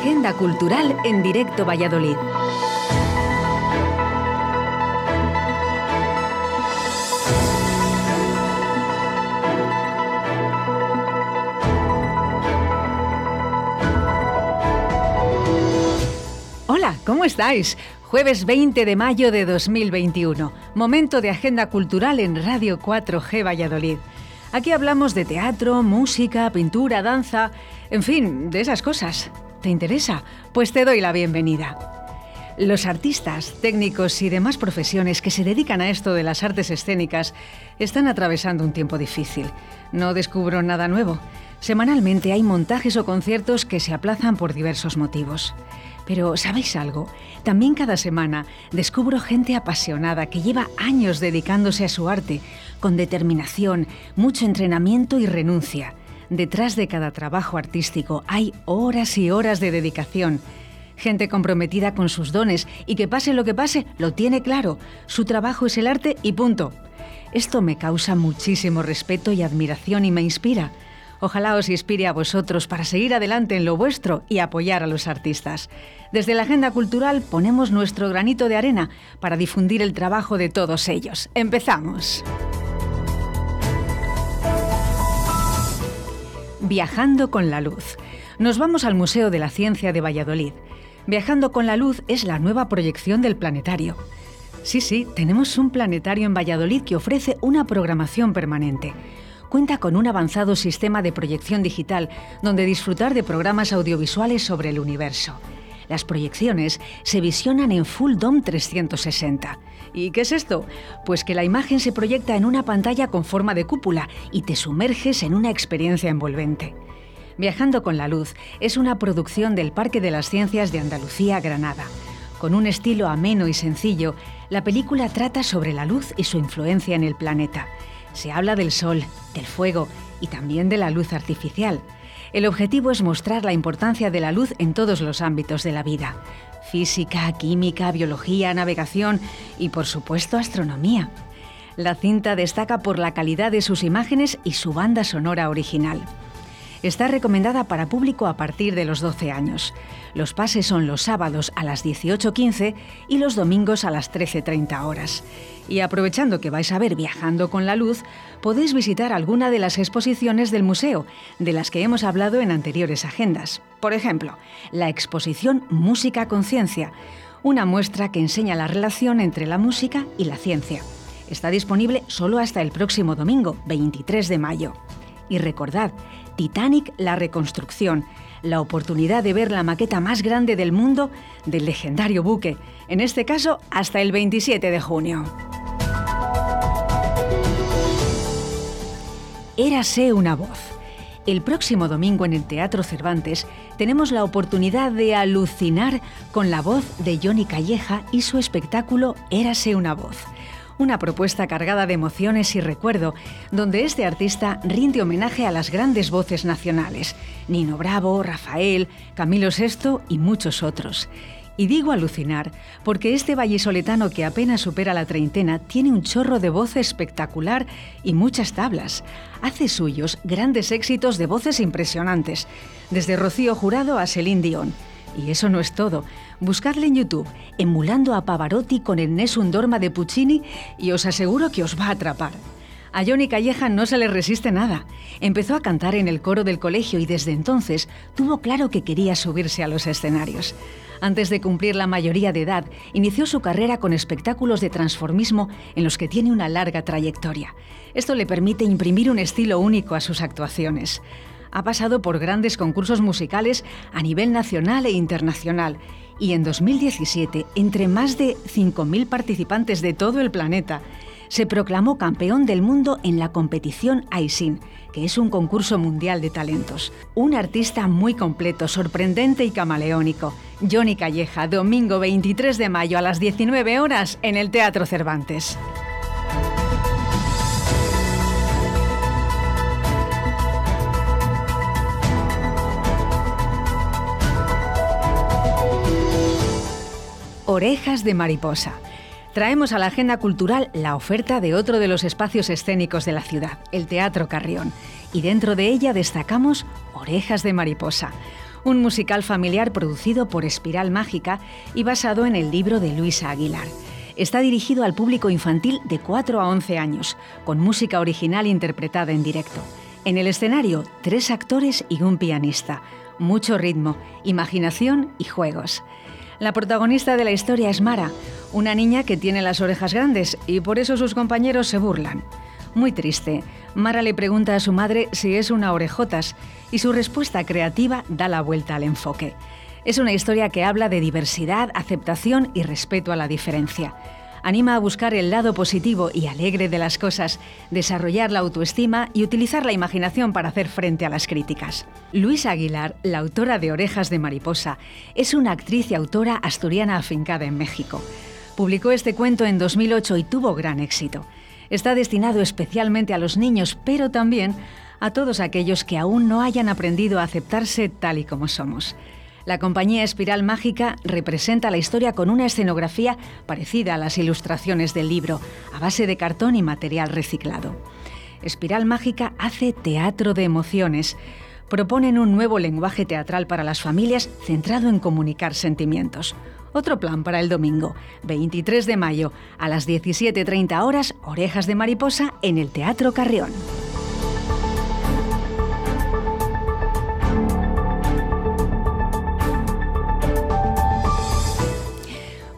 Agenda Cultural en Directo Valladolid. Hola, ¿cómo estáis? Jueves 20 de mayo de 2021, momento de agenda cultural en Radio 4G Valladolid. Aquí hablamos de teatro, música, pintura, danza, en fin, de esas cosas. ¿Te interesa? Pues te doy la bienvenida. Los artistas, técnicos y demás profesiones que se dedican a esto de las artes escénicas están atravesando un tiempo difícil. No descubro nada nuevo. Semanalmente hay montajes o conciertos que se aplazan por diversos motivos. Pero, ¿sabéis algo? También cada semana descubro gente apasionada que lleva años dedicándose a su arte, con determinación, mucho entrenamiento y renuncia. Detrás de cada trabajo artístico hay horas y horas de dedicación. Gente comprometida con sus dones y que pase lo que pase, lo tiene claro. Su trabajo es el arte y punto. Esto me causa muchísimo respeto y admiración y me inspira. Ojalá os inspire a vosotros para seguir adelante en lo vuestro y apoyar a los artistas. Desde la Agenda Cultural ponemos nuestro granito de arena para difundir el trabajo de todos ellos. Empezamos. Viajando con la luz. Nos vamos al Museo de la Ciencia de Valladolid. Viajando con la luz es la nueva proyección del planetario. Sí, sí, tenemos un planetario en Valladolid que ofrece una programación permanente cuenta con un avanzado sistema de proyección digital donde disfrutar de programas audiovisuales sobre el universo. Las proyecciones se visionan en Full Dome 360. ¿Y qué es esto? Pues que la imagen se proyecta en una pantalla con forma de cúpula y te sumerges en una experiencia envolvente. Viajando con la luz es una producción del Parque de las Ciencias de Andalucía, Granada. Con un estilo ameno y sencillo, la película trata sobre la luz y su influencia en el planeta se habla del sol, del fuego y también de la luz artificial. El objetivo es mostrar la importancia de la luz en todos los ámbitos de la vida. Física, química, biología, navegación y por supuesto astronomía. La cinta destaca por la calidad de sus imágenes y su banda sonora original. Está recomendada para público a partir de los 12 años. Los pases son los sábados a las 18.15 y los domingos a las 13.30 horas. Y aprovechando que vais a ver Viajando con la Luz, podéis visitar alguna de las exposiciones del museo, de las que hemos hablado en anteriores agendas. Por ejemplo, la exposición Música Conciencia, una muestra que enseña la relación entre la música y la ciencia. Está disponible solo hasta el próximo domingo, 23 de mayo. Y recordad, Titanic La Reconstrucción, la oportunidad de ver la maqueta más grande del mundo del legendario buque, en este caso hasta el 27 de junio. Érase una voz. El próximo domingo en el Teatro Cervantes tenemos la oportunidad de alucinar con la voz de Johnny Calleja y su espectáculo Érase una voz una propuesta cargada de emociones y recuerdo, donde este artista rinde homenaje a las grandes voces nacionales, Nino Bravo, Rafael, Camilo VI y muchos otros. Y digo alucinar, porque este vallisoletano que apenas supera la treintena tiene un chorro de voz espectacular y muchas tablas. Hace suyos grandes éxitos de voces impresionantes, desde Rocío Jurado a Celine Dion. Y eso no es todo. Buscadle en YouTube, emulando a Pavarotti con el Nessun Dorma de Puccini, y os aseguro que os va a atrapar. A Johnny Calleja no se le resiste nada. Empezó a cantar en el coro del colegio y desde entonces tuvo claro que quería subirse a los escenarios. Antes de cumplir la mayoría de edad, inició su carrera con espectáculos de transformismo en los que tiene una larga trayectoria. Esto le permite imprimir un estilo único a sus actuaciones ha pasado por grandes concursos musicales a nivel nacional e internacional y en 2017, entre más de 5.000 participantes de todo el planeta, se proclamó campeón del mundo en la competición AISIN, que es un concurso mundial de talentos. Un artista muy completo, sorprendente y camaleónico. Johnny Calleja, domingo 23 de mayo a las 19 horas en el Teatro Cervantes. Orejas de Mariposa. Traemos a la agenda cultural la oferta de otro de los espacios escénicos de la ciudad, el Teatro Carrión, y dentro de ella destacamos Orejas de Mariposa, un musical familiar producido por Espiral Mágica y basado en el libro de Luisa Aguilar. Está dirigido al público infantil de 4 a 11 años, con música original interpretada en directo. En el escenario, tres actores y un pianista. Mucho ritmo, imaginación y juegos. La protagonista de la historia es Mara, una niña que tiene las orejas grandes y por eso sus compañeros se burlan. Muy triste, Mara le pregunta a su madre si es una orejotas y su respuesta creativa da la vuelta al enfoque. Es una historia que habla de diversidad, aceptación y respeto a la diferencia. Anima a buscar el lado positivo y alegre de las cosas, desarrollar la autoestima y utilizar la imaginación para hacer frente a las críticas. Luisa Aguilar, la autora de Orejas de Mariposa, es una actriz y autora asturiana afincada en México. Publicó este cuento en 2008 y tuvo gran éxito. Está destinado especialmente a los niños, pero también a todos aquellos que aún no hayan aprendido a aceptarse tal y como somos. La compañía Espiral Mágica representa la historia con una escenografía parecida a las ilustraciones del libro, a base de cartón y material reciclado. Espiral Mágica hace teatro de emociones. Proponen un nuevo lenguaje teatral para las familias centrado en comunicar sentimientos. Otro plan para el domingo, 23 de mayo, a las 17.30 horas, Orejas de Mariposa en el Teatro Carrión.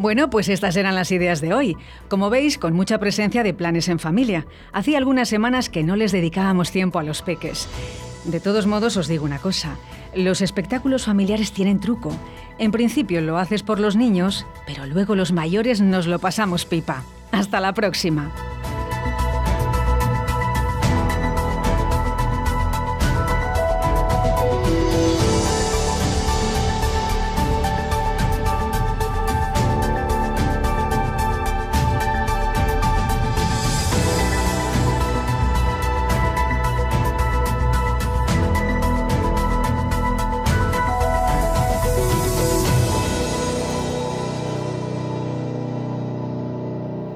Bueno, pues estas eran las ideas de hoy. Como veis, con mucha presencia de planes en familia. Hacía algunas semanas que no les dedicábamos tiempo a los peques. De todos modos, os digo una cosa. Los espectáculos familiares tienen truco. En principio lo haces por los niños, pero luego los mayores nos lo pasamos pipa. Hasta la próxima.